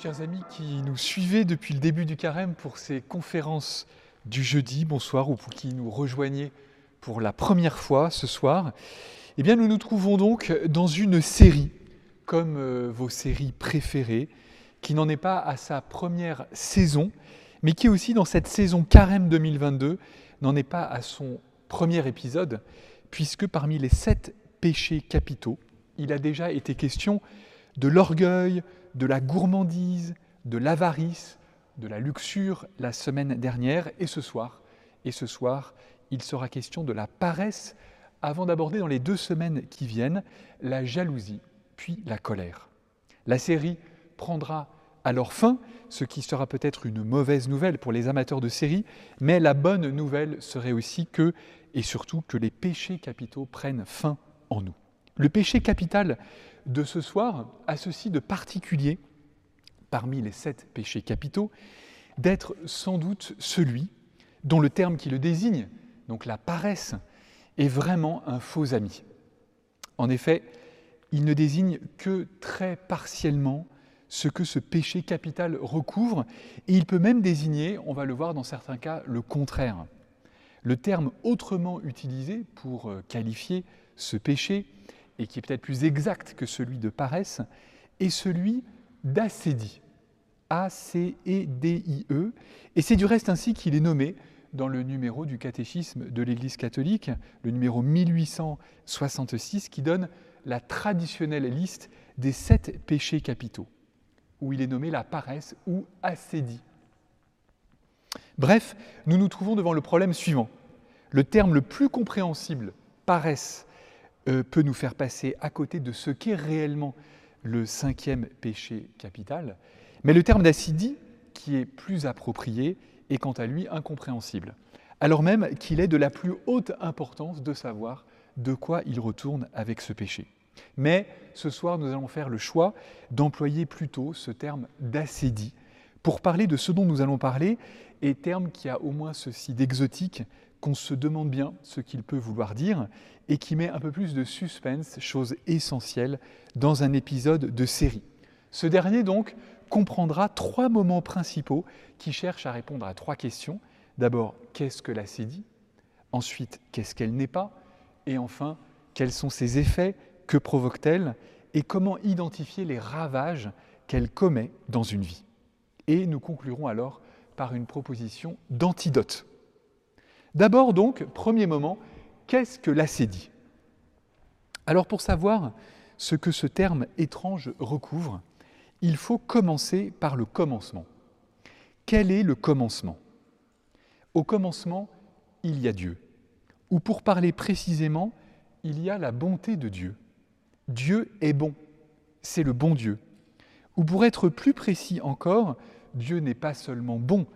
Chers amis qui nous suivez depuis le début du carême pour ces conférences du jeudi, bonsoir, ou pour qui nous rejoignez pour la première fois ce soir, eh bien nous nous trouvons donc dans une série, comme euh, vos séries préférées, qui n'en est pas à sa première saison, mais qui aussi dans cette saison carême 2022 n'en est pas à son premier épisode, puisque parmi les sept péchés capitaux, il a déjà été question de l'orgueil, de la gourmandise, de l'avarice, de la luxure la semaine dernière et ce soir. Et ce soir, il sera question de la paresse avant d'aborder dans les deux semaines qui viennent la jalousie puis la colère. La série prendra alors fin, ce qui sera peut-être une mauvaise nouvelle pour les amateurs de séries, mais la bonne nouvelle serait aussi que, et surtout, que les péchés capitaux prennent fin en nous. Le péché capital de ce soir a ceci de particulier, parmi les sept péchés capitaux, d'être sans doute celui dont le terme qui le désigne, donc la paresse, est vraiment un faux ami. En effet, il ne désigne que très partiellement ce que ce péché capital recouvre, et il peut même désigner, on va le voir dans certains cas, le contraire. Le terme autrement utilisé pour euh, qualifier ce péché, et qui est peut-être plus exact que celui de paresse, est celui d'acédie. A-C-E-D-I-E. E. Et c'est du reste ainsi qu'il est nommé dans le numéro du catéchisme de l'Église catholique, le numéro 1866, qui donne la traditionnelle liste des sept péchés capitaux, où il est nommé la paresse ou acédie. Bref, nous nous trouvons devant le problème suivant. Le terme le plus compréhensible, paresse, euh, peut nous faire passer à côté de ce qu'est réellement le cinquième péché capital, mais le terme d'accidie, qui est plus approprié, est quant à lui incompréhensible, alors même qu'il est de la plus haute importance de savoir de quoi il retourne avec ce péché. Mais ce soir, nous allons faire le choix d'employer plutôt ce terme d'acédie pour parler de ce dont nous allons parler, et terme qui a au moins ceci d'exotique qu'on se demande bien ce qu'il peut vouloir dire et qui met un peu plus de suspense, chose essentielle, dans un épisode de série. Ce dernier, donc, comprendra trois moments principaux qui cherchent à répondre à trois questions. D'abord, qu'est-ce que la l'acédie Ensuite, qu'est-ce qu'elle n'est pas? Et enfin, quels sont ses effets? Que provoque-t-elle? Et comment identifier les ravages qu'elle commet dans une vie? Et nous conclurons alors par une proposition d'antidote. D'abord donc, premier moment, qu'est-ce que l'acédie? Alors pour savoir ce que ce terme étrange recouvre, il faut commencer par le commencement. Quel est le commencement? Au commencement, il y a Dieu. Ou pour parler précisément, il y a la bonté de Dieu. Dieu est bon, c'est le bon Dieu. Ou pour être plus précis encore, Dieu n'est pas seulement bon,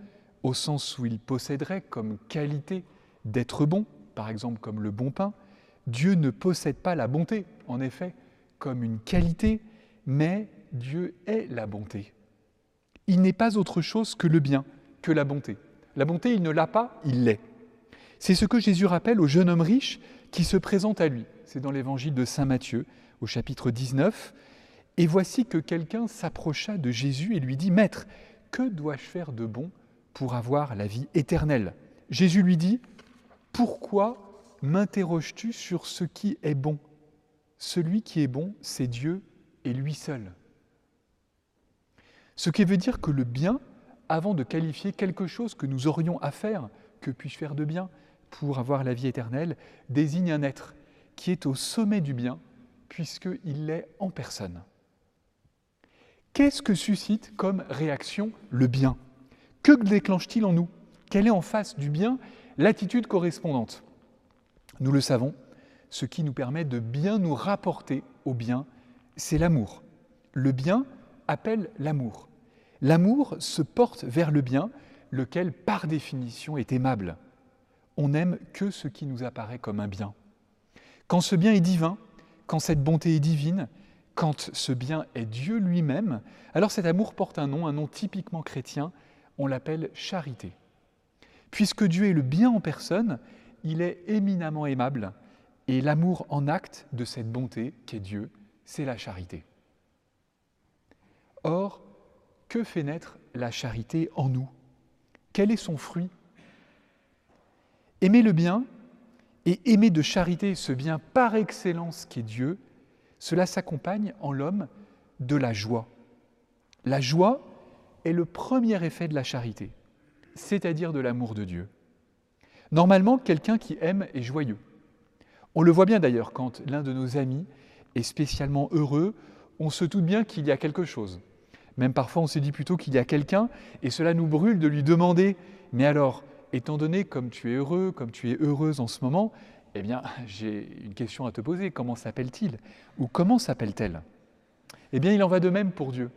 au sens où il posséderait comme qualité d'être bon, par exemple comme le bon pain. Dieu ne possède pas la bonté, en effet, comme une qualité, mais Dieu est la bonté. Il n'est pas autre chose que le bien, que la bonté. La bonté, il ne l'a pas, il l'est. C'est ce que Jésus rappelle au jeune homme riche qui se présente à lui. C'est dans l'évangile de Saint Matthieu, au chapitre 19. Et voici que quelqu'un s'approcha de Jésus et lui dit, Maître, que dois-je faire de bon pour avoir la vie éternelle? Jésus lui dit, Pourquoi m'interroges-tu sur ce qui est bon? Celui qui est bon, c'est Dieu et lui seul. Ce qui veut dire que le bien, avant de qualifier quelque chose que nous aurions à faire, que puis-je faire de bien pour avoir la vie éternelle, désigne un être qui est au sommet du bien, puisqu'il l'est en personne. Qu'est-ce que suscite comme réaction le bien? Que déclenche-t-il en nous? Quelle est en face du bien l'attitude correspondante Nous le savons, ce qui nous permet de bien nous rapporter au bien, c'est l'amour. Le bien appelle l'amour. L'amour se porte vers le bien, lequel par définition est aimable. On n'aime que ce qui nous apparaît comme un bien. Quand ce bien est divin, quand cette bonté est divine, quand ce bien est Dieu lui-même, alors cet amour porte un nom, un nom typiquement chrétien, on l'appelle charité. Puisque Dieu est le bien en personne, il est éminemment aimable, et l'amour en acte de cette bonté qu'est Dieu, c'est la charité. Or, que fait naître la charité en nous? Quel est son fruit? Aimer le bien et aimer de charité ce bien par excellence qu'est Dieu, cela s'accompagne en l'homme de la joie. La joie est le premier effet de la charité, c'est-à-dire de l'amour de Dieu. Normalement, quelqu'un qui aime est joyeux. On le voit bien d'ailleurs quand l'un de nos amis est spécialement heureux, on se doute bien qu'il y a quelque chose. Même parfois on se dit plutôt qu'il y a quelqu'un et cela nous brûle de lui demander, mais alors, étant donné comme tu es heureux, comme tu es heureuse en ce moment, eh bien j'ai une question à te poser, comment s'appelle-t-il Ou comment s'appelle-t-elle? Eh bien il en va de même pour Dieu.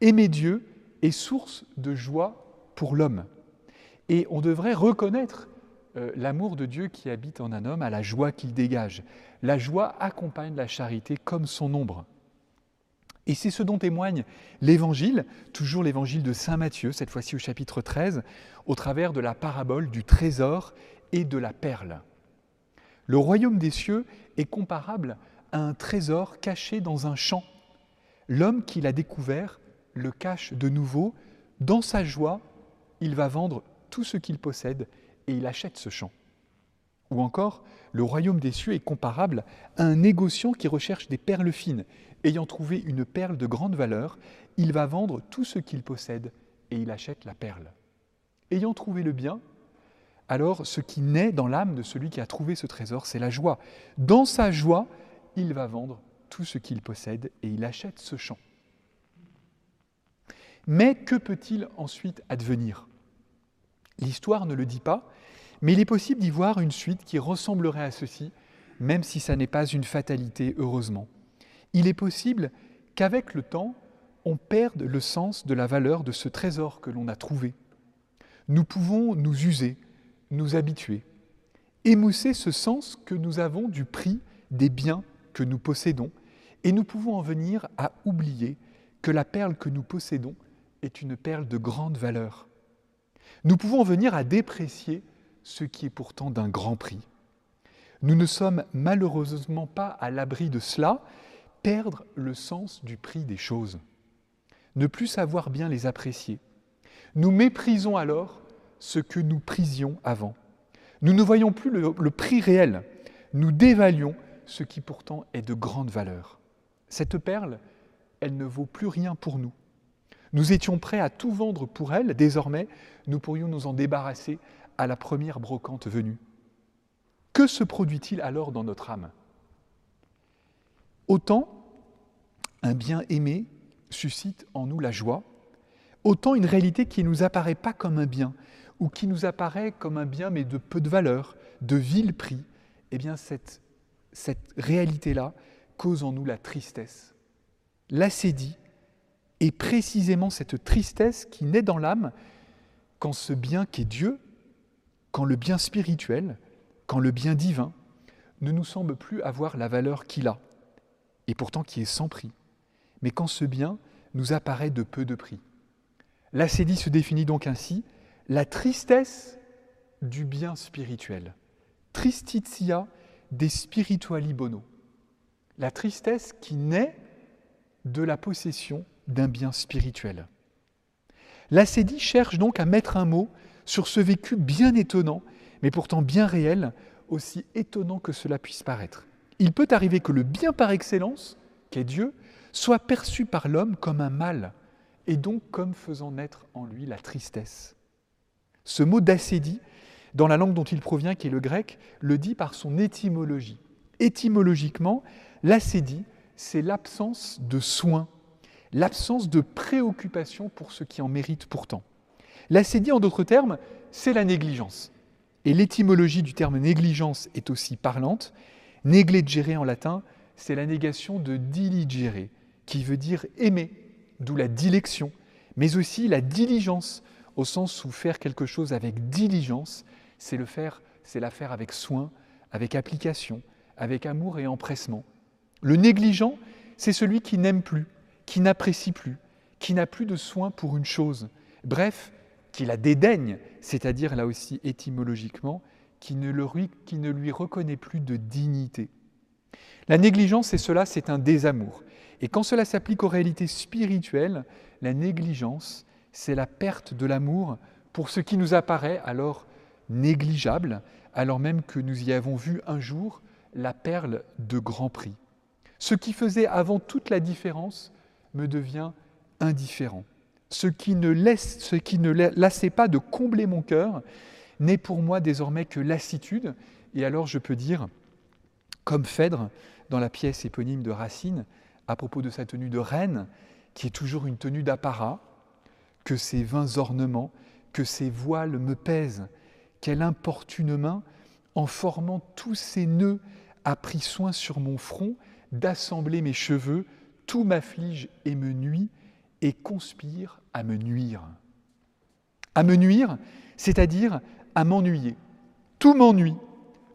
Aimer Dieu est source de joie pour l'homme. Et on devrait reconnaître euh, l'amour de Dieu qui habite en un homme à la joie qu'il dégage. La joie accompagne la charité comme son ombre. Et c'est ce dont témoigne l'Évangile, toujours l'Évangile de Saint Matthieu, cette fois-ci au chapitre 13, au travers de la parabole du trésor et de la perle. Le royaume des cieux est comparable à un trésor caché dans un champ. L'homme qui l'a découvert le cache de nouveau. Dans sa joie, il va vendre tout ce qu'il possède et il achète ce champ. Ou encore, le royaume des cieux est comparable à un négociant qui recherche des perles fines. Ayant trouvé une perle de grande valeur, il va vendre tout ce qu'il possède et il achète la perle. Ayant trouvé le bien, alors ce qui naît dans l'âme de celui qui a trouvé ce trésor, c'est la joie. Dans sa joie, il va vendre tout ce qu'il possède et il achète ce champ. Mais que peut-il ensuite advenir? L'histoire ne le dit pas, mais il est possible d'y voir une suite qui ressemblerait à ceci, même si ça n'est pas une fatalité, heureusement. Il est possible qu'avec le temps, on perde le sens de la valeur de ce trésor que l'on a trouvé. Nous pouvons nous user, nous habituer, émousser ce sens que nous avons du prix des biens que nous possédons, et nous pouvons en venir à oublier que la perle que nous possédons est une perle de grande valeur. Nous pouvons en venir à déprécier ce qui est pourtant d'un grand prix. Nous ne sommes malheureusement pas à l'abri de cela, perdre le sens du prix des choses, ne plus savoir bien les apprécier. Nous méprisons alors ce que nous prisions avant. Nous ne voyons plus le, le prix réel, nous dévaluons ce qui pourtant est de grande valeur. Cette perle, elle ne vaut plus rien pour nous. Nous étions prêts à tout vendre pour elle, désormais, nous pourrions nous en débarrasser à la première brocante venue. Que se produit-il alors dans notre âme? Autant un bien aimé suscite en nous la joie, autant une réalité qui ne nous apparaît pas comme un bien, ou qui nous apparaît comme un bien mais de peu de valeur, de vil prix, eh bien cette, cette réalité-là cause en nous la tristesse. Est précisément cette tristesse qui naît dans l'âme quand ce bien qu'est Dieu quand le bien spirituel, quand le bien divin ne nous semble plus avoir la valeur qu'il a, et pourtant qui est sans prix, mais quand ce bien nous apparaît de peu de prix. L'acédie se définit donc ainsi, la tristesse du bien spirituel. Tristitia des spirituali bono. La tristesse qui naît de la possession d'un bien spirituel. L'acédie cherche donc à mettre un mot sur ce vécu bien étonnant, mais pourtant bien réel, aussi étonnant que cela puisse paraître. Il peut arriver que le bien par excellence, qu'est Dieu, soit perçu par l'homme comme un mal, et donc comme faisant naître en lui la tristesse. Ce mot d'acédie, dans la langue dont il provient, qui est le grec, le dit par son étymologie. Étymologiquement, l'acédie, c'est l'absence de soins, l'absence de préoccupation pour ce qui en mérite pourtant. L'acédie, en d'autres termes, c'est la négligence. Et l'étymologie du terme négligence est aussi parlante. Negligere en latin, c'est la négation de diligere, qui veut dire aimer, d'où la dilection, mais aussi la diligence, au sens où faire quelque chose avec diligence, c'est le faire, c'est la faire avec soin, avec application, avec amour et empressement. Le négligent, c'est celui qui n'aime plus, qui n'apprécie plus, qui n'a plus de soin pour une chose. Bref, qui la dédaigne, c'est-à-dire là aussi étymologiquement, qui ne, lui, qui ne lui reconnaît plus de dignité. La négligence, c'est cela, c'est un désamour. Et quand cela s'applique aux réalités spirituelles, la négligence, c'est la perte de l'amour pour ce qui nous apparaît alors négligeable, alors même que nous y avons vu un jour la perle de grand prix. Ce qui faisait avant toute la différence me devient indifférent. Ce qui ne, laisse, ce qui ne lassait pas de combler mon cœur n'est pour moi désormais que lassitude. Et alors je peux dire, comme Phèdre dans la pièce éponyme de Racine, à propos de sa tenue de reine, qui est toujours une tenue d'apparat, que ses vains ornements, que ses voiles me pèsent, quelle importune main, en formant tous ses nœuds, a pris soin sur mon front d'assembler mes cheveux, tout m'afflige et me nuit, et conspire à me nuire. À me nuire, c'est-à-dire à m'ennuyer. Tout m'ennuie.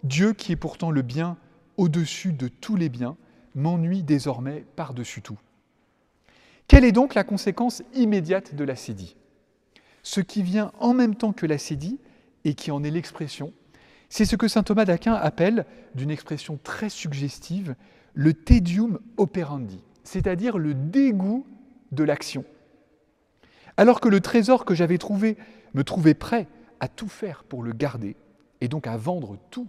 Dieu, qui est pourtant le bien au-dessus de tous les biens, m'ennuie désormais par-dessus tout. Quelle est donc la conséquence immédiate de l'acédie Ce qui vient en même temps que l'acédie et qui en est l'expression, c'est ce que saint Thomas d'Aquin appelle, d'une expression très suggestive, le tedium operandi, c'est-à-dire le dégoût de l'action. Alors que le trésor que j'avais trouvé me trouvait prêt à tout faire pour le garder, et donc à vendre tout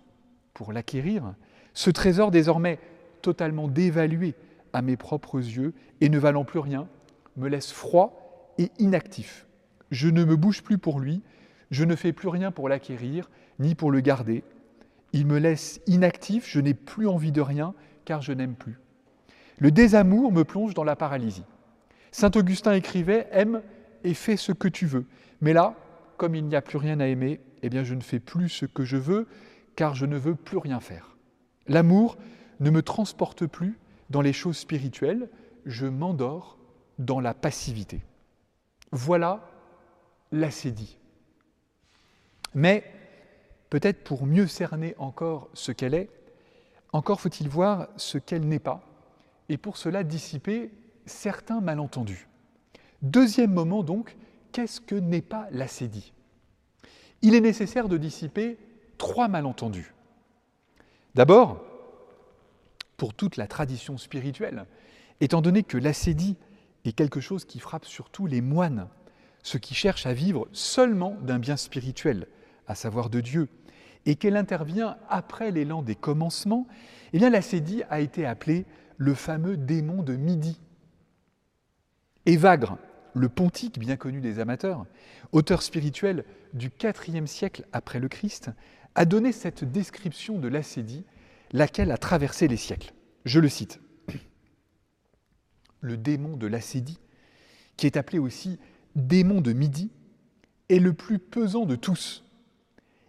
pour l'acquérir, ce trésor désormais totalement dévalué à mes propres yeux et ne valant plus rien, me laisse froid et inactif. Je ne me bouge plus pour lui, je ne fais plus rien pour l'acquérir, ni pour le garder. Il me laisse inactif, je n'ai plus envie de rien, car je n'aime plus. Le désamour me plonge dans la paralysie. Saint Augustin écrivait Aime et fais ce que tu veux. Mais là, comme il n'y a plus rien à aimer, eh bien je ne fais plus ce que je veux, car je ne veux plus rien faire. L'amour ne me transporte plus dans les choses spirituelles, je m'endors dans la passivité. Voilà l'acédie. Mais peut-être pour mieux cerner encore ce qu'elle est, encore faut-il voir ce qu'elle n'est pas, et pour cela dissiper certains malentendus. Deuxième moment donc, qu'est-ce que n'est pas l'acédie Il est nécessaire de dissiper trois malentendus. D'abord, pour toute la tradition spirituelle, étant donné que l'acédie est quelque chose qui frappe surtout les moines, ceux qui cherchent à vivre seulement d'un bien spirituel, à savoir de Dieu, et qu'elle intervient après l'élan des commencements, eh l'acédie a été appelé le fameux démon de midi. Évagre, le pontique bien connu des amateurs, auteur spirituel du IVe siècle après le Christ, a donné cette description de l'acédie, laquelle a traversé les siècles. Je le cite. Le démon de l'acédie, qui est appelé aussi démon de midi, est le plus pesant de tous.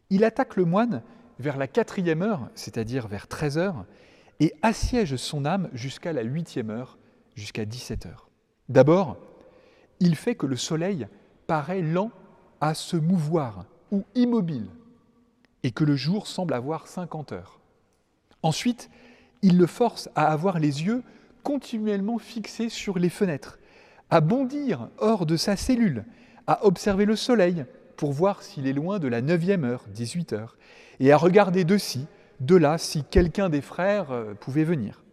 Il attaque le moine vers la quatrième heure, c'est-à-dire vers 13 heures, et assiège son âme jusqu'à la huitième heure, jusqu'à 17 heures. D'abord, il fait que le soleil paraît lent à se mouvoir ou immobile, et que le jour semble avoir 50 heures. Ensuite, il le force à avoir les yeux continuellement fixés sur les fenêtres, à bondir hors de sa cellule, à observer le soleil pour voir s'il est loin de la neuvième heure, 18 heures, et à regarder de ci, de là, si quelqu'un des frères euh, pouvait venir.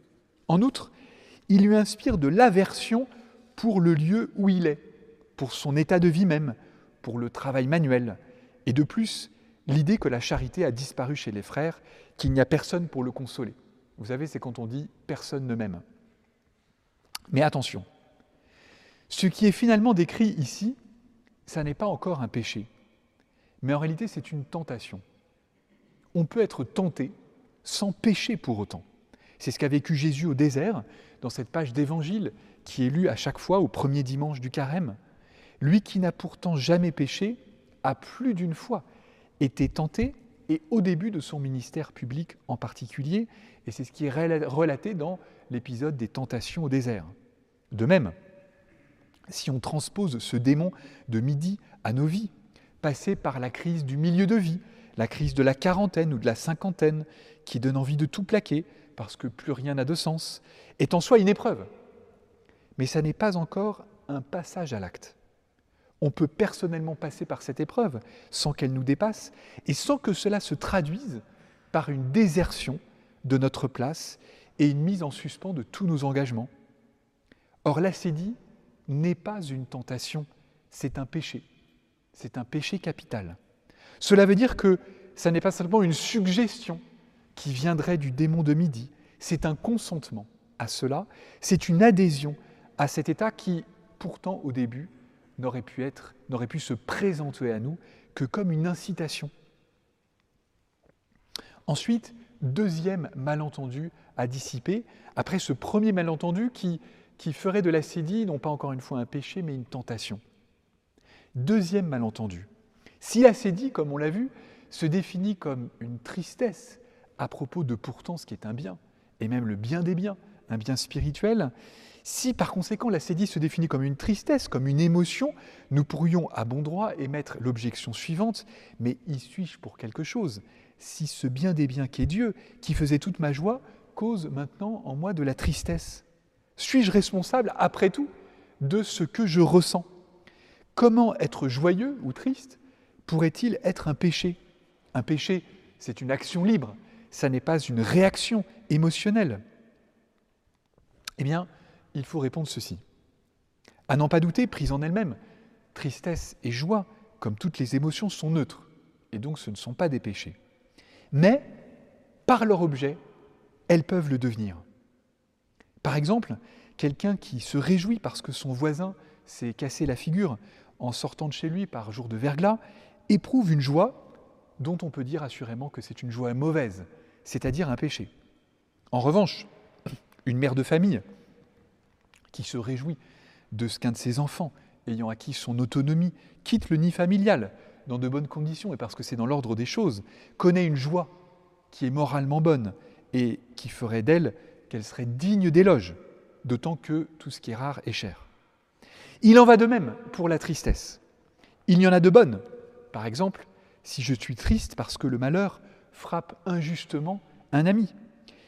En outre, il lui inspire de l'aversion pour le lieu où il est, pour son état de vie même, pour le travail manuel, et de plus, l'idée que la charité a disparu chez les frères, qu'il n'y a personne pour le consoler. Vous savez, c'est quand on dit personne ne m'aime. Mais attention, ce qui est finalement décrit ici, ça n'est pas encore un péché, mais en réalité c'est une tentation. On peut être tenté sans pécher pour autant. C'est ce qu'a vécu Jésus au désert, dans cette page d'évangile qui est lue à chaque fois au premier dimanche du carême. Lui qui n'a pourtant jamais péché, a plus d'une fois été tenté, et au début de son ministère public en particulier, et c'est ce qui est relaté dans l'épisode des tentations au désert. De même, si on transpose ce démon de midi à nos vies, passer par la crise du milieu de vie, la crise de la quarantaine ou de la cinquantaine, qui donne envie de tout plaquer parce que plus rien n'a de sens, est en soi une épreuve. Mais ça n'est pas encore un passage à l'acte. On peut personnellement passer par cette épreuve sans qu'elle nous dépasse et sans que cela se traduise par une désertion de notre place et une mise en suspens de tous nos engagements. Or, l'acédie n'est pas une tentation, c'est un péché. C'est un péché capital. Cela veut dire que ça n'est pas simplement une suggestion qui viendrait du démon de midi, c'est un consentement à cela, c'est une adhésion à cet état qui, pourtant, au début, n'aurait pu être, n'aurait pu se présenter à nous que comme une incitation. Ensuite, deuxième malentendu à dissiper, après ce premier malentendu qui, qui ferait de l'acédie non pas encore une fois un péché, mais une tentation. Deuxième malentendu, si l'acédie, comme on l'a vu, se définit comme une tristesse à propos de pourtant ce qui est un bien, et même le bien des biens, un bien spirituel, si par conséquent l'acédie se définit comme une tristesse, comme une émotion, nous pourrions à bon droit émettre l'objection suivante, mais y suis-je pour quelque chose? Si ce bien des biens qu'est Dieu, qui faisait toute ma joie, cause maintenant en moi de la tristesse. Suis-je responsable, après tout, de ce que je ressens? Comment être joyeux ou triste pourrait-il être un péché? Un péché, c'est une action libre, ça n'est pas une réaction émotionnelle. Eh bien, il faut répondre ceci. À n'en pas douter, prise en elle-même, tristesse et joie, comme toutes les émotions, sont neutres, et donc ce ne sont pas des péchés. Mais, par leur objet, elles peuvent le devenir. Par exemple, quelqu'un qui se réjouit parce que son voisin s'est cassé la figure en sortant de chez lui par jour de verglas, éprouve une joie dont on peut dire assurément que c'est une joie mauvaise, c'est-à-dire un péché. En revanche, une mère de famille qui se réjouit de ce qu'un de ses enfants, ayant acquis son autonomie, quitte le nid familial dans de bonnes conditions et parce que c'est dans l'ordre des choses, connaît une joie qui est moralement bonne et qui ferait d'elle qu'elle serait digne d'éloge, d'autant que tout ce qui est rare est cher. Il en va de même pour la tristesse. Il y en a de bonnes. Par exemple, si je suis triste parce que le malheur frappe injustement un ami.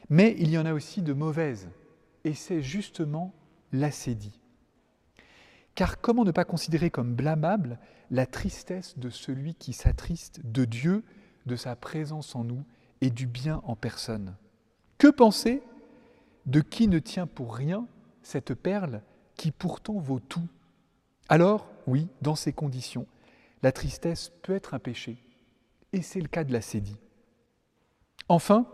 Mais il y en a aussi de mauvaises. Et c'est justement l'acédie. Car comment ne pas considérer comme blâmable la tristesse de celui qui s'attriste de Dieu, de sa présence en nous et du bien en personne? Que penser de qui ne tient pour rien cette perle qui pourtant vaut tout? Alors, oui, dans ces conditions, la tristesse peut être un péché, et c'est le cas de l'acédie. Enfin,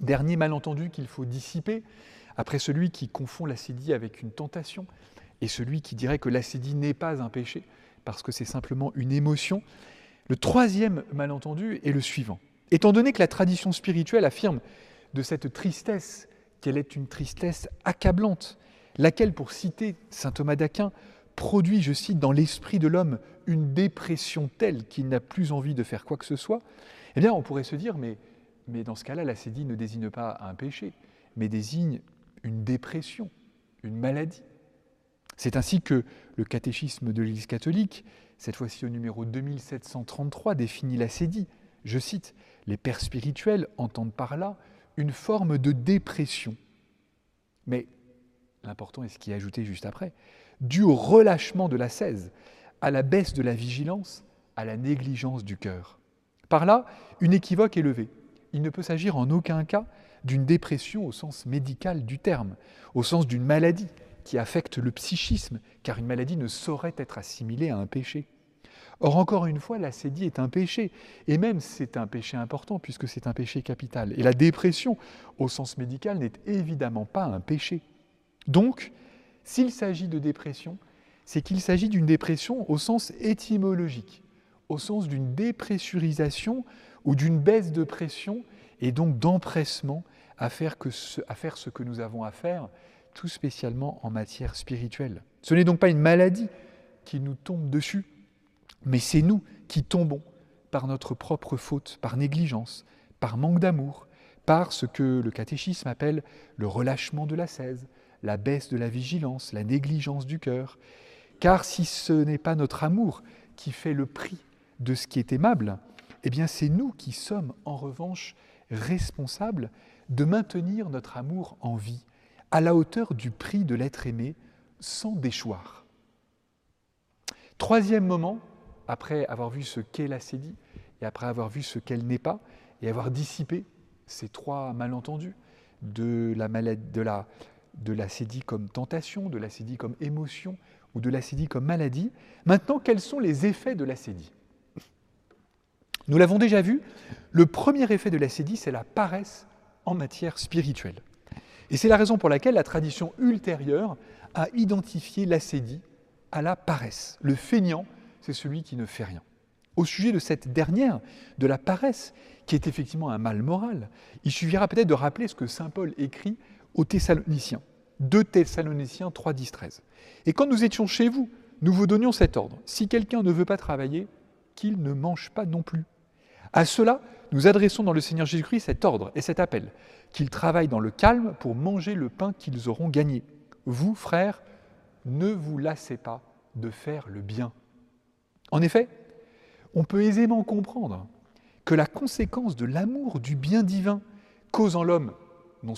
dernier malentendu qu'il faut dissiper, après celui qui confond l'acédie avec une tentation, et celui qui dirait que l'acédie n'est pas un péché, parce que c'est simplement une émotion, le troisième malentendu est le suivant. Étant donné que la tradition spirituelle affirme de cette tristesse qu'elle est une tristesse accablante, laquelle, pour citer saint Thomas d'Aquin, produit, je cite, dans l'esprit de l'homme une dépression telle qu'il n'a plus envie de faire quoi que ce soit, eh bien on pourrait se dire, mais, mais dans ce cas-là, l'acédie ne désigne pas un péché, mais désigne une dépression, une maladie. C'est ainsi que le catéchisme de l'Église catholique, cette fois-ci au numéro 2733, définit l'acédie. Je cite, Les pères spirituels entendent par là une forme de dépression. Mais l'important est ce qui est ajouté juste après, dû au relâchement de la cèse, à la baisse de la vigilance, à la négligence du cœur. Par là, une équivoque est levée. Il ne peut s'agir en aucun cas d'une dépression au sens médical du terme, au sens d'une maladie qui affecte le psychisme, car une maladie ne saurait être assimilée à un péché. Or, encore une fois, l'acédie est un péché, et même c'est un péché important puisque c'est un péché capital. Et la dépression, au sens médical, n'est évidemment pas un péché. Donc, s'il s'agit de dépression, c'est qu'il s'agit d'une dépression au sens étymologique, au sens d'une dépressurisation ou d'une baisse de pression et donc d'empressement à faire, ce, que nous avons à faire, tout spécialement en matière spirituelle. Ce n'est donc pas une maladie qui nous tombe dessus, mais c'est nous qui tombons par notre propre faute, par négligence, par manque d'amour, par ce que le catéchisme appelle le relâchement de la cèse, la baisse de la vigilance, la négligence du cœur. Car si ce n'est pas notre amour qui fait le prix de ce qui est aimable, eh bien c'est nous qui sommes en revanche responsable de maintenir notre amour en vie, à la hauteur du prix de l'être aimé, sans déchoir. Troisième moment, après avoir vu ce qu'est l'acédie, et après avoir vu ce qu'elle n'est pas, et avoir dissipé ces trois malentendus, de la maladie, de la, de l'acédie comme tentation, de l'acédie comme émotion ou de l'acédie comme maladie. Maintenant, quels sont les effets de l'acédie Nous l'avons déjà vu, le premier effet de l'acédie, c'est la paresse en matière spirituelle. Et c'est la raison pour laquelle la tradition ultérieure a identifié l'acédie à la paresse. Le feignant, c'est celui qui ne fait rien. Au sujet de cette dernière, de la paresse, qui est effectivement un mal moral, il suffira peut-être de rappeler ce que Saint Paul écrit aux Thessaloniciens. 2 Thessaloniciens 3, 10, 13. Et quand nous étions chez vous, nous vous donnions cet ordre. Si quelqu'un ne veut pas travailler, qu'il ne mange pas non plus. À cela, nous adressons dans le Seigneur Jésus-Christ cet ordre et cet appel, qu'ils travaillent dans le calme pour manger le pain qu'ils auront gagné. Vous, frères, ne vous lassez pas de faire le bien. En effet, on peut aisément comprendre que la conséquence de l'amour du bien divin cause en l'homme non,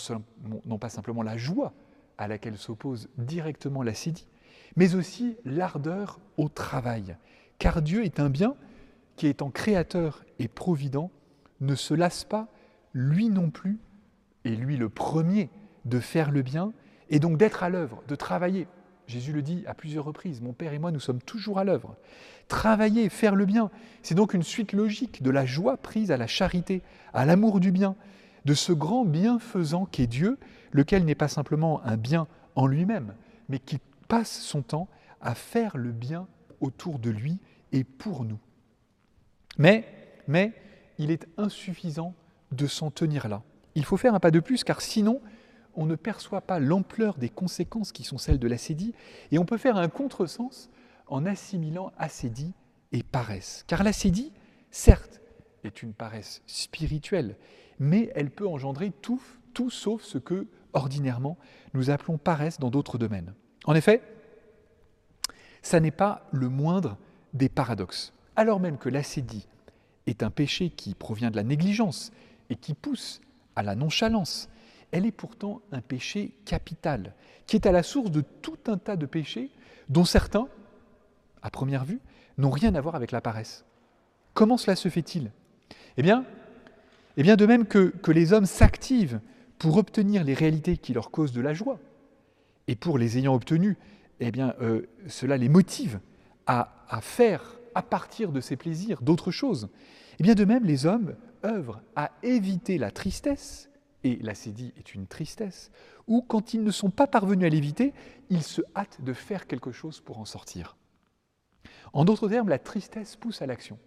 non, pas simplement la joie à laquelle s'oppose directement l'acédie, mais aussi l'ardeur au travail. Car Dieu est un bien qui, étant créateur et provident, ne se lasse pas, lui non plus, et lui le premier, de faire le bien, et donc d'être à l'œuvre, de travailler. Jésus le dit à plusieurs reprises, mon Père et moi, nous sommes toujours à l'œuvre. Travailler, faire le bien, c'est donc une suite logique de la joie prise à la charité, à l'amour du bien, de ce grand bienfaisant qu'est Dieu, lequel n'est pas simplement un bien en lui-même, mais qui passe son temps à faire le bien autour de lui et pour nous. Mais, mais il est insuffisant de s'en tenir là. Il faut faire un pas de plus, car sinon, on ne perçoit pas l'ampleur des conséquences qui sont celles de l'acédie, et on peut faire un contresens en assimilant acédie et paresse. Car l'acédie, certes, est une paresse spirituelle, mais elle peut engendrer tout, tout sauf ce que, ordinairement, nous appelons paresse dans d'autres domaines. En effet, ça n'est pas le moindre des paradoxes. Alors même que l'acédie est un péché qui provient de la négligence et qui pousse à la nonchalance, elle est pourtant un péché capital, qui est à la source de tout un tas de péchés dont certains, à première vue, n'ont rien à voir avec la paresse. Comment cela se fait-il? Eh bien, eh bien, de même que, que les hommes s'activent pour obtenir les réalités qui leur causent de la joie, et pour les ayant obtenues, eh bien, euh, cela les motive à, à faire à partir de ces plaisirs d'autres choses. Eh bien, de même, les hommes œuvrent à éviter la tristesse et l'acédie est une tristesse, ou quand ils ne sont pas parvenus à l'éviter, ils se hâtent de faire quelque chose pour en sortir. En d'autres termes, la tristesse pousse à l'action.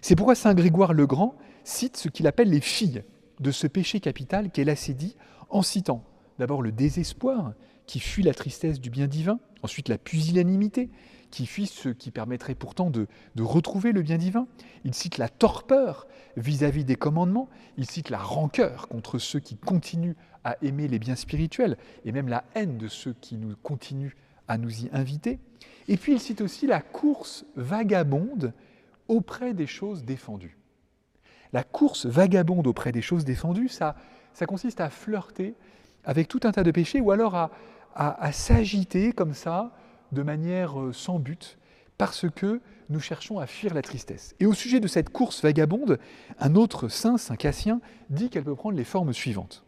C'est pourquoi Saint Grégoire le Grand cite ce qu'il appelle les filles de ce péché capital qu'est l'acédie, en citant d'abord le désespoir qui fuit la tristesse du bien divin, ensuite la pusillanimité qui fuit ce qui permettrait pourtant de, retrouver le bien divin. Il cite la torpeur vis-à-vis des commandements, il cite la rancœur contre ceux qui continuent à aimer les biens spirituels, et même la haine de ceux qui continuent à nous y inviter. Et puis il cite aussi la course vagabonde auprès des choses défendues. La course vagabonde auprès des choses défendues, ça, ça consiste à flirter avec tout un tas de péchés ou alors à, s'agiter comme ça de manière euh, sans but, parce que nous cherchons à fuir la tristesse. Et au sujet de cette course vagabonde, un autre saint, Saint Cassien, dit qu'elle peut prendre les formes suivantes.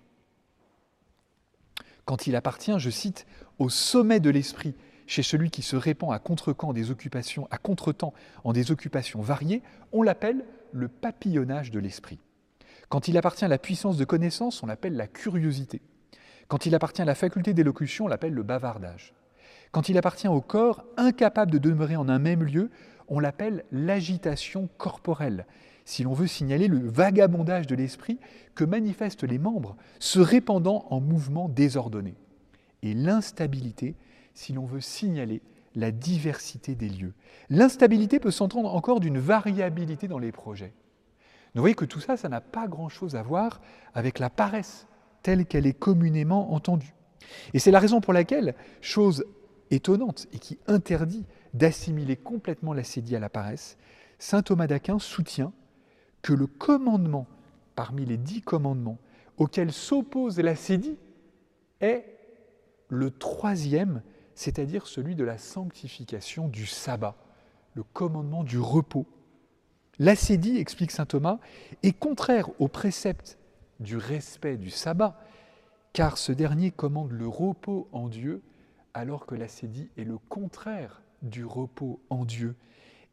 Quand il appartient, je cite, au sommet de l'esprit, chez celui qui se répand à contre des occupations, à contretemps en des occupations variées, on l'appelle le papillonnage de l'esprit. Quand il appartient à la puissance de connaissance, on l'appelle la curiosité. Quand il appartient à la faculté d'élocution, on l'appelle le bavardage. Quand il appartient au corps, incapable de demeurer en un même lieu, on l'appelle l'agitation corporelle. Si l'on veut signaler le vagabondage de l'esprit que manifestent les membres, se répandant en mouvements désordonnés. Et l'instabilité, si l'on veut signaler la diversité des lieux. L'instabilité peut s'entendre encore d'une variabilité dans les projets. Vous voyez que tout ça, ça n'a pas grand-chose à voir avec la paresse telle qu'elle est communément entendue. Et c'est la raison pour laquelle, chose étonnante et qui interdit d'assimiler complètement l'acédie à la paresse, saint Thomas d'Aquin soutient que le commandement parmi les dix commandements auxquels s'oppose l'acédie est le troisième, c'est-à-dire celui de la sanctification du sabbat, le commandement du repos. L'acédie, explique saint Thomas, est contraire aux préceptes du respect du sabbat, car ce dernier commande le repos en Dieu, alors que l'assédie est le contraire du repos en Dieu.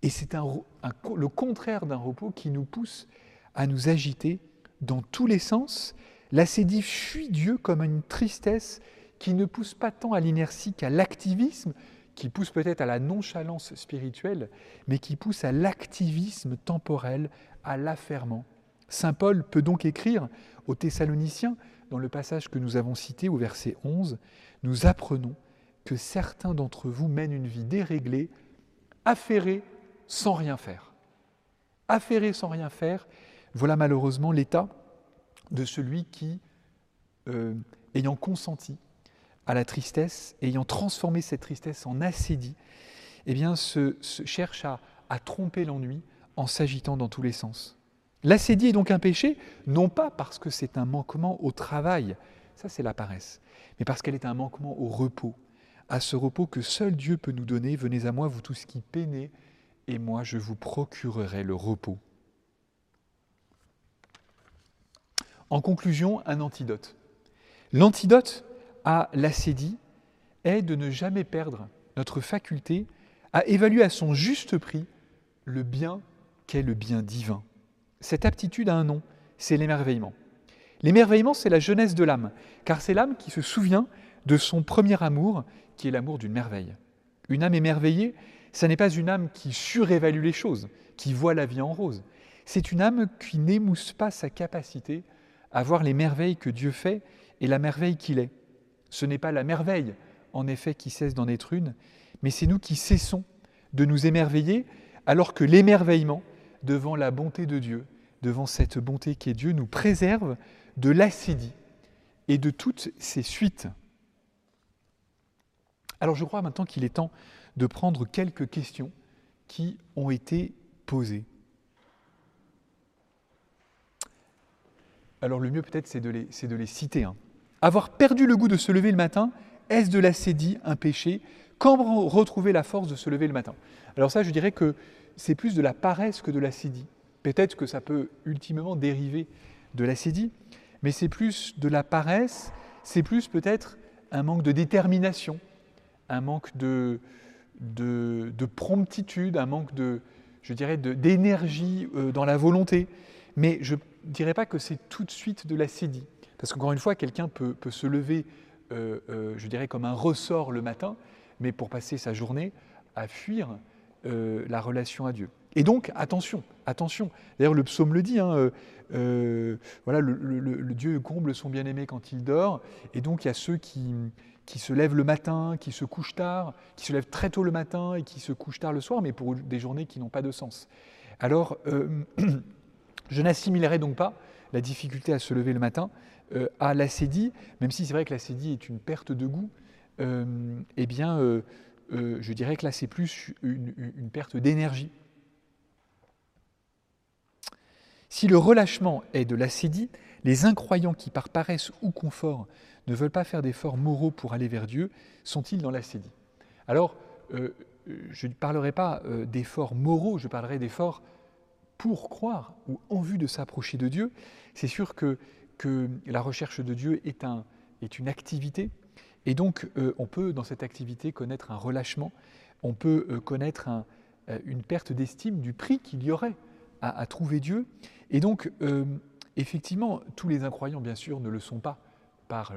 Et c'est le contraire d'un repos qui nous pousse à nous agiter dans tous les sens. L'assédie fuit Dieu comme une tristesse qui ne pousse pas tant à l'inertie qu'à l'activisme, qui pousse peut-être à la nonchalance spirituelle, mais qui pousse à l'activisme temporel, à l'affairement. Saint Paul peut donc écrire aux Thessaloniciens, dans le passage que nous avons cité au verset 11, Nous apprenons que certains d'entre vous mènent une vie déréglée, affairée, sans rien faire. Affairée sans rien faire, voilà malheureusement l'état de celui qui, euh, ayant consenti à la tristesse, ayant transformé cette tristesse en assédie, eh bien, se, cherche à, tromper l'ennui en s'agitant dans tous les sens. L'assédie est donc un péché, non pas parce que c'est un manquement au travail, ça c'est la paresse, mais parce qu'elle est un manquement au repos, à ce repos que seul Dieu peut nous donner. Venez à moi, vous tous qui peinez, et moi je vous procurerai le repos. En conclusion, un antidote. L'antidote à l'assédie est de ne jamais perdre notre faculté à évaluer à son juste prix le bien qu'est le bien divin. Cette aptitude a un nom, c'est l'émerveillement. L'émerveillement, c'est la jeunesse de l'âme, car c'est l'âme qui se souvient de son premier amour, qui est l'amour d'une merveille. Une âme émerveillée, ça n'est pas une âme qui surévalue les choses, qui voit la vie en rose. C'est une âme qui n'émousse pas sa capacité à voir les merveilles que Dieu fait et la merveille qu'il est. Ce n'est pas la merveille, en effet, qui cesse d'en être une, mais c'est nous qui cessons de nous émerveiller, alors que l'émerveillement devant la bonté de Dieu, devant cette bonté qui est Dieu, nous préserve de l'accidie et de toutes ses suites. Alors je crois maintenant qu'il est temps de prendre quelques questions qui ont été posées. Alors le mieux peut-être c'est de, de, les citer. Hein. Avoir perdu le goût de se lever le matin, est-ce de l'acédie, un péché? Quand retrouver la force de se lever le matin? Alors ça, je dirais que c'est plus de la paresse que de l'acédie. Peut-être que ça peut ultimement dériver de l'acédie, mais c'est plus de la paresse, c'est plus peut-être un manque de détermination, un manque de, de, promptitude, un manque de, je dirais, d'énergie euh, dans la volonté. Mais je ne dirais pas que c'est tout de suite de l'acédie. Parce qu'encore une fois, quelqu'un peut, se lever, euh, euh, je dirais, comme un ressort le matin, mais pour passer sa journée à fuir euh, la relation à Dieu. Et donc, attention, attention. D'ailleurs, le psaume le dit, hein, voilà, le, Dieu comble son bien-aimé quand il dort, et donc il y a ceux qui, qui se lèvent le matin, qui se couchent tard, qui se lèvent très tôt le matin et qui se couchent tard le soir, mais pour des journées qui n'ont pas de sens. Alors, je n'assimilerai donc pas la difficulté à se lever le matin euh, à l'acédie, même si c'est vrai que l'acédie est une perte de goût, euh, eh bien, euh, je dirais que là, c'est plus une, perte d'énergie. Si le relâchement est de l'acédie, les incroyants qui, par paresse ou confort, ne veulent pas faire d'efforts moraux pour aller vers Dieu, sont-ils dans l'acédie? Alors, je ne parlerai pas d'efforts moraux, je parlerai d'efforts pour croire ou en vue de s'approcher de Dieu. C'est sûr que que la recherche de Dieu est, un, est une activité, et donc euh, on peut dans cette activité connaître un relâchement, on peut euh, connaître euh, une perte d'estime du prix qu'il y aurait à, trouver Dieu, et donc effectivement tous les incroyants bien sûr ne le sont pas par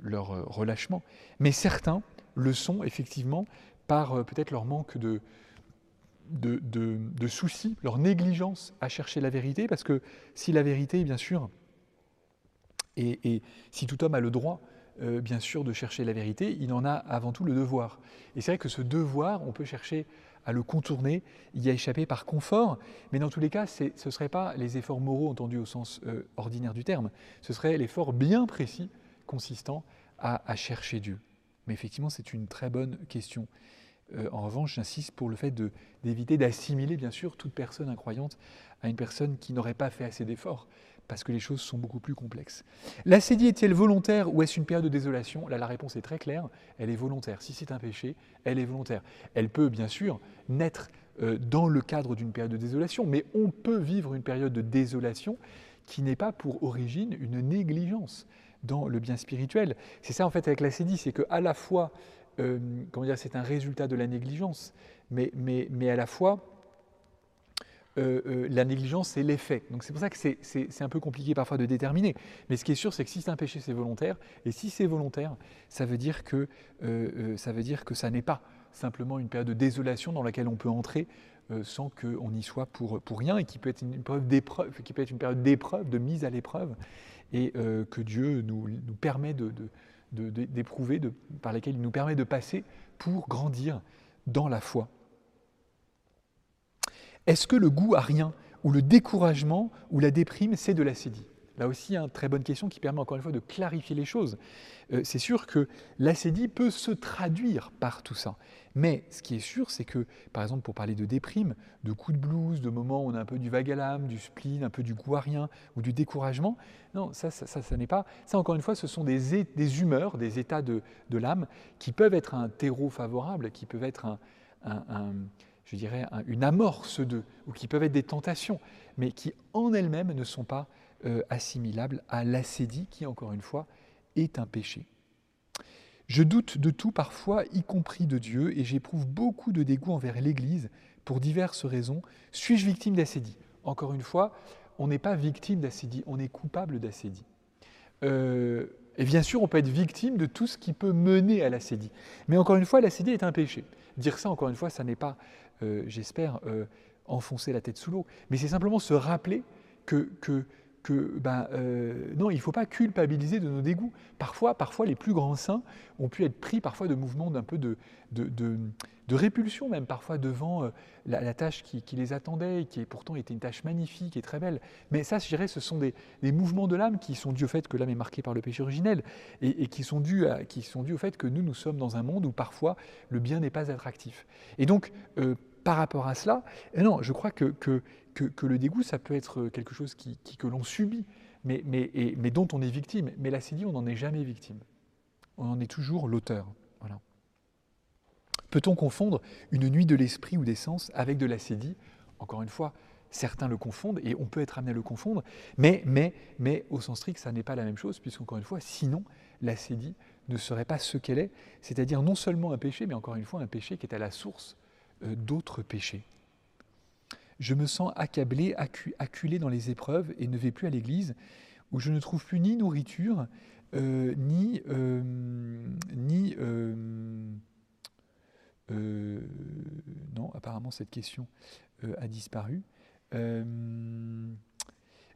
leur relâchement, mais certains le sont effectivement par peut-être leur manque de, de, de, soucis, leur négligence à chercher la vérité, parce que si la vérité, bien sûr, et, si tout homme a le droit, euh, bien sûr, de chercher la vérité, il en a avant tout le devoir. Et c'est vrai que ce devoir, on peut chercher à le contourner, y a échappé par confort, mais dans tous les cas, ce ne seraient pas les efforts moraux entendus au sens euh, ordinaire du terme, ce serait l'effort bien précis consistant à, chercher Dieu. Mais effectivement, c'est une très bonne question. Euh, en revanche, j'insiste pour le fait d'éviter d'assimiler, bien sûr, toute personne incroyante à une personne qui n'aurait pas fait assez d'efforts parce que les choses sont beaucoup plus complexes. L'acédie est-elle volontaire ou est-ce une période de désolation? Là, la réponse est très claire, elle est volontaire. Si c'est un péché, elle est volontaire. Elle peut bien sûr naître euh, dans le cadre d'une période de désolation, mais on peut vivre une période de désolation qui n'est pas pour origine une négligence dans le bien spirituel. C'est ça en fait avec l'acédie, c'est qu'à la fois, euh, comment dire, c'est un résultat de la négligence, mais, mais, mais à la fois, euh, euh, la négligence, c'est l'effet. Donc c'est pour ça que c'est un peu compliqué parfois de déterminer. Mais ce qui est sûr, c'est que si c'est un péché, c'est volontaire. Et si c'est volontaire, ça veut dire que, ça, veut dire que ça n'est pas simplement une période de désolation dans laquelle on peut entrer sans qu'on y soit pour, pour rien et qui peut être une, d'épreuve, qui peut être une période d'épreuve, de mise à l'épreuve et euh, que Dieu nous, permet d'éprouver, de, par lesquels il nous permet de passer pour grandir dans la foi. Est-ce que le goût à rien, ou le découragement, ou la déprime, c'est de l'acédie Là aussi, une très bonne question qui permet encore une fois de clarifier les choses. Euh, c'est sûr que l'acédie peut se traduire par tout ça. Mais ce qui est sûr, c'est que, par exemple, pour parler de déprime, de coups de blues, de moments où on a un peu du vague à l'âme, du spleen, un peu du goût à rien ou du découragement, non, ça, ça, n'est pas. Ça, encore une fois, ce sont des, humeurs, des états de, l'âme qui peuvent être un terreau favorable, qui peuvent être un, je dirais, une amorce de, ou qui peuvent être des tentations, mais qui en elles-mêmes ne sont pas euh, assimilable à l'acédie qui, encore une fois, est un péché. Je doute de tout parfois, y compris de Dieu, et j'éprouve beaucoup de dégoût envers l'Église pour diverses raisons. Suis-je victime d'acédie Encore une fois, on n'est pas victime d'acédie, on est coupable d'acédie. Euh, et bien sûr, on peut être victime de tout ce qui peut mener à l'acédie. Mais encore une fois, l'acédie est un péché. Dire ça, encore une fois, ça n'est pas, j'espère, enfoncer la tête sous l'eau. Mais c'est simplement se rappeler que, que que ben, euh, non, il ne faut pas culpabiliser de nos dégoûts. Parfois, parfois, les plus grands saints ont pu être pris parfois de mouvements d'un peu de, répulsion, même parfois devant euh, la, tâche qui, les attendait, et qui pourtant était une tâche magnifique et très belle. Mais ça, je dirais, ce sont des, mouvements de l'âme qui sont dus au fait que l'âme est marquée par le péché originel et, qui, sont dus au fait que nous, nous sommes dans un monde où parfois le bien n'est pas attractif. Et donc, euh, par rapport à cela, non, je crois que que, le dégoût, ça peut être quelque chose qui, que l'on subit, mais, mais, mais, dont on est victime. Mais l'acédie, on n'en est jamais victime. On en est toujours l'auteur. Peut-on confondre une nuit de l'esprit ou des sens avec de l'acédie Encore une fois, certains le confondent et on peut être amené à le confondre, mais, mais, mais au sens strict, ça n'est pas la même chose, puisqu'encore une fois, sinon, l'acédie ne serait pas ce qu'elle est, c'est-à-dire non seulement un péché, mais encore une fois un péché qui est à la source euh, d'autres péchés je me sens accablé, acculé dans les épreuves et ne vais plus à l'église, où je ne trouve plus ni nourriture, euh, ni... Euh, ni euh, non, apparemment cette question a disparu.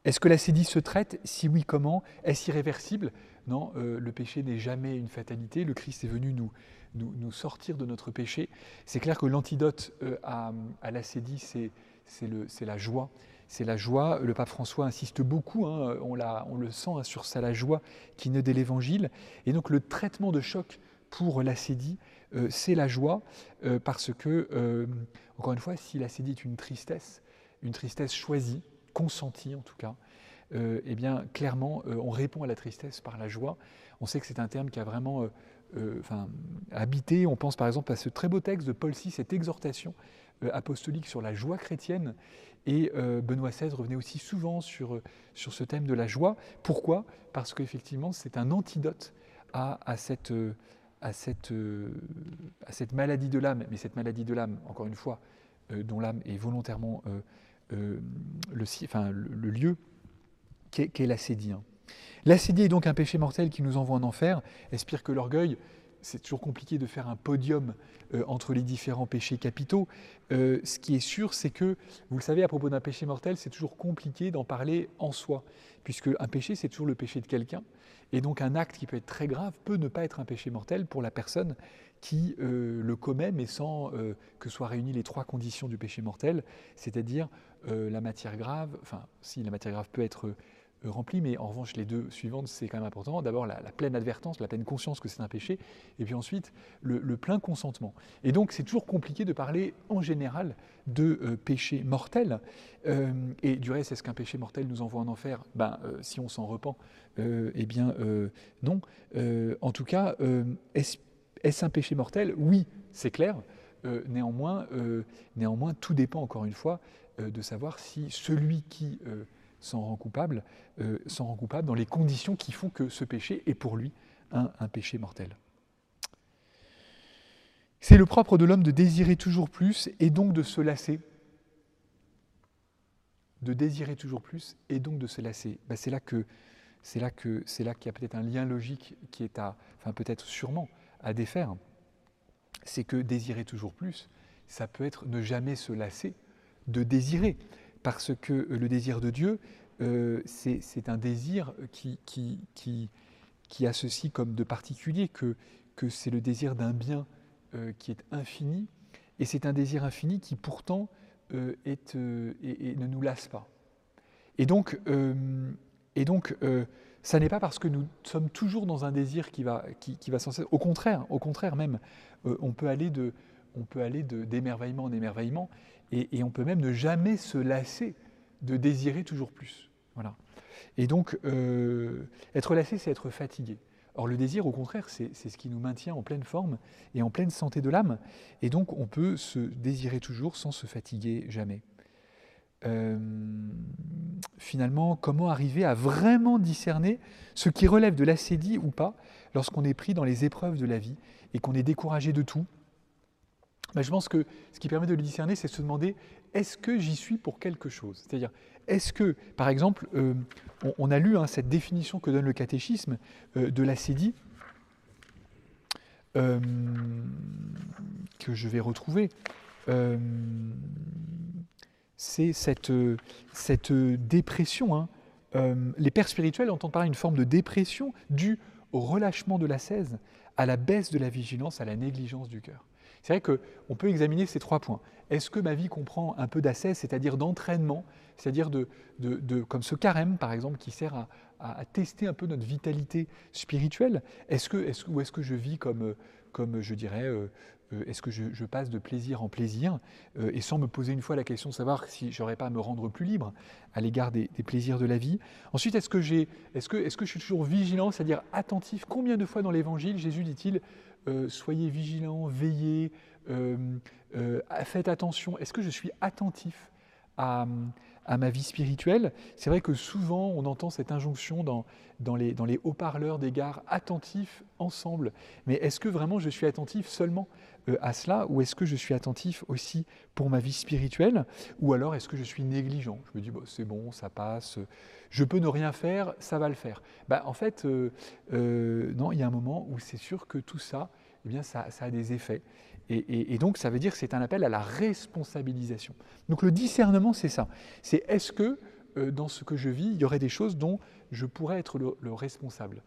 Est-ce que la sédie se traite? Si oui, comment? Est-ce irréversible? Non, le péché n'est jamais une fatalité. Le Christ est venu nous, nous, sortir de notre péché. C'est clair que l'antidote à, à la sédie, c'est c'est la joie. C'est la joie. Le pape François insiste beaucoup, hein, on, on, le sent hein, sur ça, la joie qui naît de l'Évangile. Et donc le traitement de choc pour l'acédie, euh, c'est la joie, euh, parce que, euh, encore une fois, si l'acédie est une tristesse, une tristesse choisie, consentie en tout cas, eh bien clairement, on répond à la tristesse par la joie. On sait que c'est un terme qui a vraiment enfin, habité. On pense par exemple à ce très beau texte de Paul VI, cette exhortation apostolique sur la joie chrétienne. Et euh, Benoît XVI revenait aussi souvent sur, euh, sur ce thème de la joie. Pourquoi? Parce qu'effectivement, c'est un antidote à, à, cette, à, cette, à cette maladie de l'âme. Mais cette maladie de l'âme, encore une fois, dont l'âme est volontairement le, enfin, le, lieu qu'est l'acédie. Hein. Est donc un péché mortel qui nous envoie en enfer. Espère que l'orgueil c'est toujours compliqué de faire un podium euh, entre les différents péchés capitaux. Euh, ce qui est sûr, c'est que, vous le savez, à propos d'un péché mortel, c'est toujours compliqué d'en parler en soi, puisque un péché, c'est toujours le péché de quelqu'un. Et donc un acte qui peut être très grave peut ne pas être un péché mortel pour la personne qui euh, le commet, mais sans que soient réunies les trois conditions du péché mortel, c'est-à-dire la matière grave, enfin, si la matière grave peut être rempli, mais en revanche, les deux suivantes, c'est quand même important. D'abord, la, pleine advertance, la pleine conscience que c'est un péché, et puis ensuite, le, plein consentement. Et donc, c'est toujours compliqué de parler en général de euh, péché mortel. Euh, et du reste, est-ce qu'un péché mortel nous envoie en enfer? Ben, Si on s'en repent, eh bien, non. en tout cas, est-ce un péché mortel? Oui, c'est clair. néanmoins, néanmoins, tout dépend encore une fois de savoir si celui qui s'en rend coupable, s'en rend coupable dans les conditions qui font que ce péché est pour lui un péché mortel. C'est le propre de l'homme de désirer toujours plus et donc de se lasser. De désirer toujours plus et donc de se lasser. Ben, c'est là que c'est là que qu'il y a peut-être un lien logique qui est peut-être sûrement à défaire. C'est que désirer toujours plus, ça peut être ne jamais se lasser de désirer, parce que le désir de Dieu, euh, c'est un désir qui, a ceci comme de particulier que, c'est le désir d'un bien euh, qui est infini, et c'est un désir infini qui pourtant euh, euh, ne nous lasse pas. Et donc, et ça n'est pas parce que nous sommes toujours dans un désir qui va, qui, va sans cesse. Au contraire, au contraire même, on on peut aller d'émerveillement en émerveillement, et, on peut même ne jamais se lasser de désirer toujours plus. Voilà. Et donc, être lassé, c'est être fatigué. Or, le désir, au contraire, c'est ce qui nous maintient en pleine forme et en pleine santé de l'âme. Et donc, on peut se désirer toujours sans se fatiguer jamais. Euh, finalement, comment arriver à vraiment discerner ce qui relève de l'acédie ou pas lorsqu'on est pris dans les épreuves de la vie et qu'on est découragé de tout ben, Je pense que ce qui permet de le discerner, c'est de se demander est-ce que j'y suis pour quelque chose? C'est-à-dire, est-ce que, par exemple, euh, on, a lu hein, cette définition que donne le catéchisme euh, de l'acédie, euh, que je vais retrouver, c'est cette, cette, dépression. Hein. les pères spirituels entendent parler d'une forme de dépression due au relâchement de l'ascèse, à la baisse de la vigilance, à la négligence du cœur. C'est vrai qu'on peut examiner ces trois points. Est-ce que ma vie comprend un peu d'ascèse, c'est-à-dire d'entraînement, c'est-à-dire de, comme ce carême, par exemple, qui sert à, tester un peu notre vitalité spirituelle? Est-ce que, est ou est-ce que je vis comme, comme je dirais, euh, euh, est-ce que je, passe de plaisir en plaisir? Euh, et sans me poser une fois la question de savoir si j'aurais pas à me rendre plus libre à l'égard des, plaisirs de la vie. Ensuite, est-ce que, est-ce, que, est-ce que je suis toujours vigilant, c'est-à-dire attentif? Combien de fois dans l'Évangile Jésus dit-il Soyez vigilants, veillez, faites attention Est-ce que je suis attentif à, ma vie spirituelle? C'est vrai que souvent on entend cette injonction dans, les, dans les haut-parleurs des gares, attentifs ensemble. Mais est-ce que vraiment je suis attentif seulement euh, à cela ou est-ce que je suis attentif aussi pour ma vie spirituelle Ou alors est-ce que je suis négligent? Je me dis, bon, c'est bon, ça passe, je peux ne rien faire, ça va le faire. Bah, en fait, euh, euh, non, il y a un moment où c'est sûr que tout ça, eh bien, ça, ça a des effets. Et, donc, ça veut dire que c'est un appel à la responsabilisation. Donc, le discernement, c'est ça. C'est est-ce que euh, dans ce que je vis, il y aurait des choses dont je pourrais être le, responsable?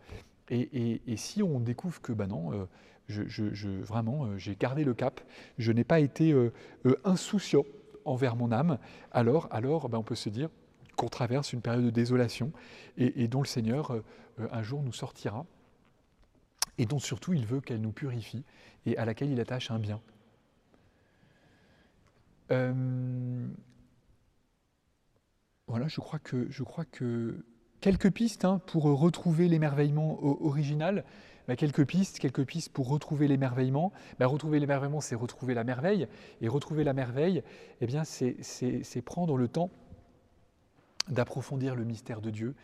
Et, si on découvre que, ben non, euh, je, vraiment, euh, j'ai gardé le cap, je n'ai pas été insouciant envers mon âme, alors, alors ben, on peut se dire qu'on traverse une période de désolation et, dont le Seigneur, un jour, nous sortira et dont surtout il veut qu'elle nous purifie et à laquelle il attache un bien. Euh, voilà, je crois que, je crois que quelques pistes hein, pour retrouver l'émerveillement original. Bah, quelques pistes, quelques pistes pour retrouver l'émerveillement. Bah, retrouver l'émerveillement, c'est retrouver la merveille. Et retrouver la merveille, eh bien, c'est prendre le temps d'approfondir le mystère de Dieu.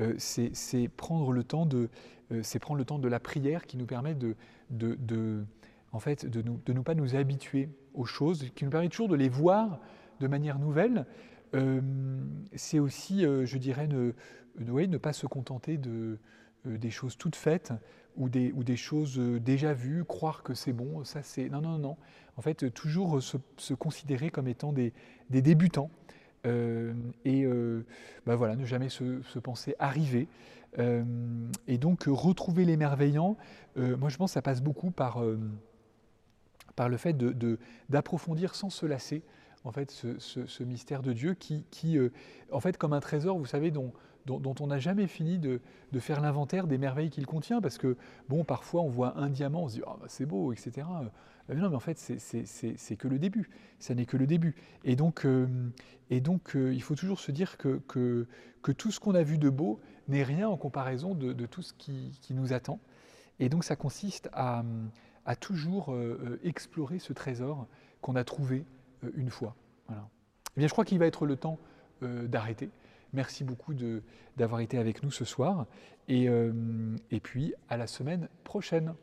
Euh, c'est prendre le temps de, euh, c'est prendre le temps de la prière qui nous permet de, en fait, de, ne pas nous habituer aux choses, qui nous permet toujours de les voir de manière nouvelle. Euh, c'est aussi, je dirais, ne, pas se contenter de, des choses toutes faites ou des, ou des choses déjà vues, croire que c'est bon, ça c'est... Non, non, non. En fait, toujours se, se considérer comme étant des, débutants. et ben voilà, ne jamais se, se penser arrivé, euh, et donc retrouver l'émerveillant, euh, moi je pense que ça passe beaucoup par, euh, par le fait d'approfondir sans se lasser en fait, ce, mystère de Dieu qui en fait, comme un trésor, vous savez, dont, dont, on n'a jamais fini de, faire l'inventaire des merveilles qu'il contient, parce que, bon, parfois on voit un diamant, on se dit, ah, bah, c'est beau, etc. non, mais en fait, c'est que le début, ça n'est que le début. Et donc, et donc il faut toujours se dire que, que, tout ce qu'on a vu de beau, n'est rien en comparaison de, tout ce qui, nous attend. Et donc ça consiste à, toujours euh, euh, explorer ce trésor qu'on a trouvé euh, une fois. Voilà. Eh bien, je crois qu'il va être le temps d'arrêter. Merci beaucoup d'avoir été avec nous ce soir. Et, euh, puis, à la semaine prochaine.